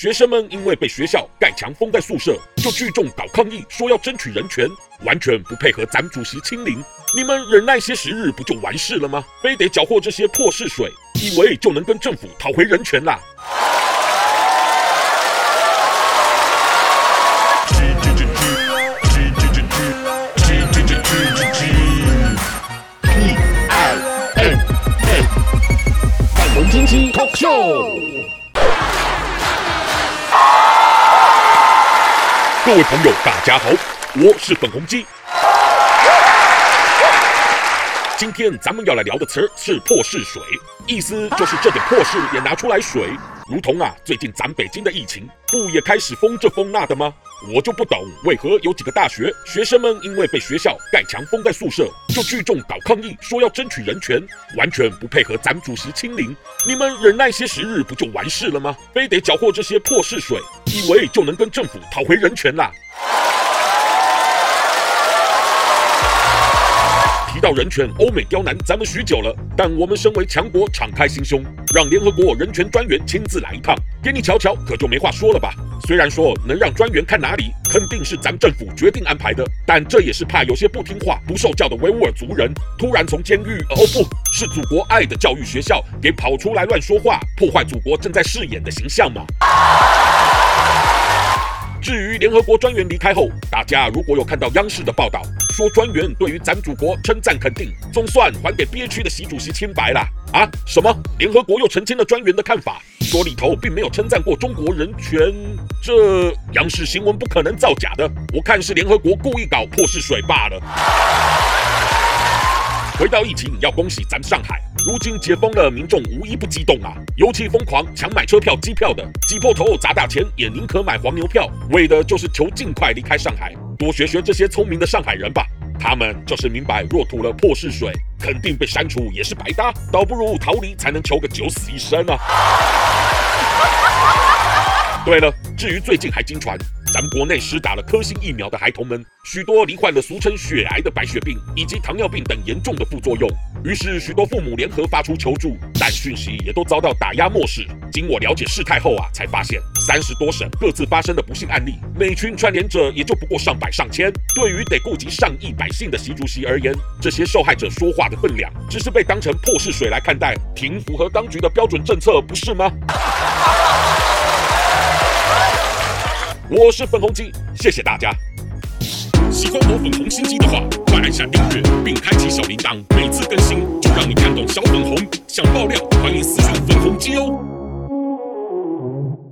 学生们因为被学校盖墙封在宿舍，就聚众搞抗议，说要争取人权，完全不配合咱们主席亲临。你们忍耐些时日不就完事了吗？非得搅和这些破试水，以为就能跟政府讨回人权啦？各位朋友，大家好，我是粉红鸡。今天咱们要来聊的词儿是破事水，意思就是这点破事也拿出来水，如同啊，最近咱北京的疫情不也开始封这封那的吗？我就不懂为何有几个大学学生们因为被学校盖墙封在宿舍，就聚众搞抗议，说要争取人权，完全不配合咱主席亲临。你们忍耐些时日不就完事了吗？非得搅和这些破事水，以为就能跟政府讨回人权啦？到人权，欧美刁难咱们许久了，但我们身为强国，敞开心胸，让联合国人权专员亲自来一趟，给你瞧瞧，可就没话说了吧？虽然说能让专员看哪里，肯定是咱们政府决定安排的，但这也是怕有些不听话、不受教的维吾尔族人突然从监狱，哦不是祖国爱的教育学校给跑出来乱说话，破坏祖国正在饰演的形象嘛。联合国专员离开后，大家如果有看到央视的报道，说专员对于咱祖国称赞肯定，总算还给憋屈的习主席清白了啊？什么？联合国又澄清了专员的看法，说里头并没有称赞过中国人权，这央视新闻不可能造假的，我看是联合国故意搞破事水罢了。回到疫情，要恭喜咱上海，如今解封了，民众无一不激动啊！尤其疯狂抢买车票、机票的，挤破头砸大钱也宁可买黄牛票，为的就是求尽快离开上海。多学学这些聪明的上海人吧，他们就是明白，若吐了破事水，肯定被删除也是白搭，倒不如逃离才能求个九死一生啊！对了，至于最近还经传。咱们国内施打了科兴疫苗的孩童们，许多罹患了俗称血癌的白血病以及糖尿病等严重的副作用。于是许多父母联合发出求助，但讯息也都遭到打压漠视。经我了解事态后啊，才发现三十多省各自发生的不幸案例，每群串联者也就不过上百上千。对于得顾及上亿百姓的习主席而言，这些受害者说话的分量，只是被当成破事水来看待，挺符合当局的标准政策，不是吗？我是粉红鸡，谢谢大家。喜欢我粉红心机的话，快按下订阅并开启小铃铛，每次更新就让你看懂小粉红。想爆料，欢迎私信粉红鸡哦。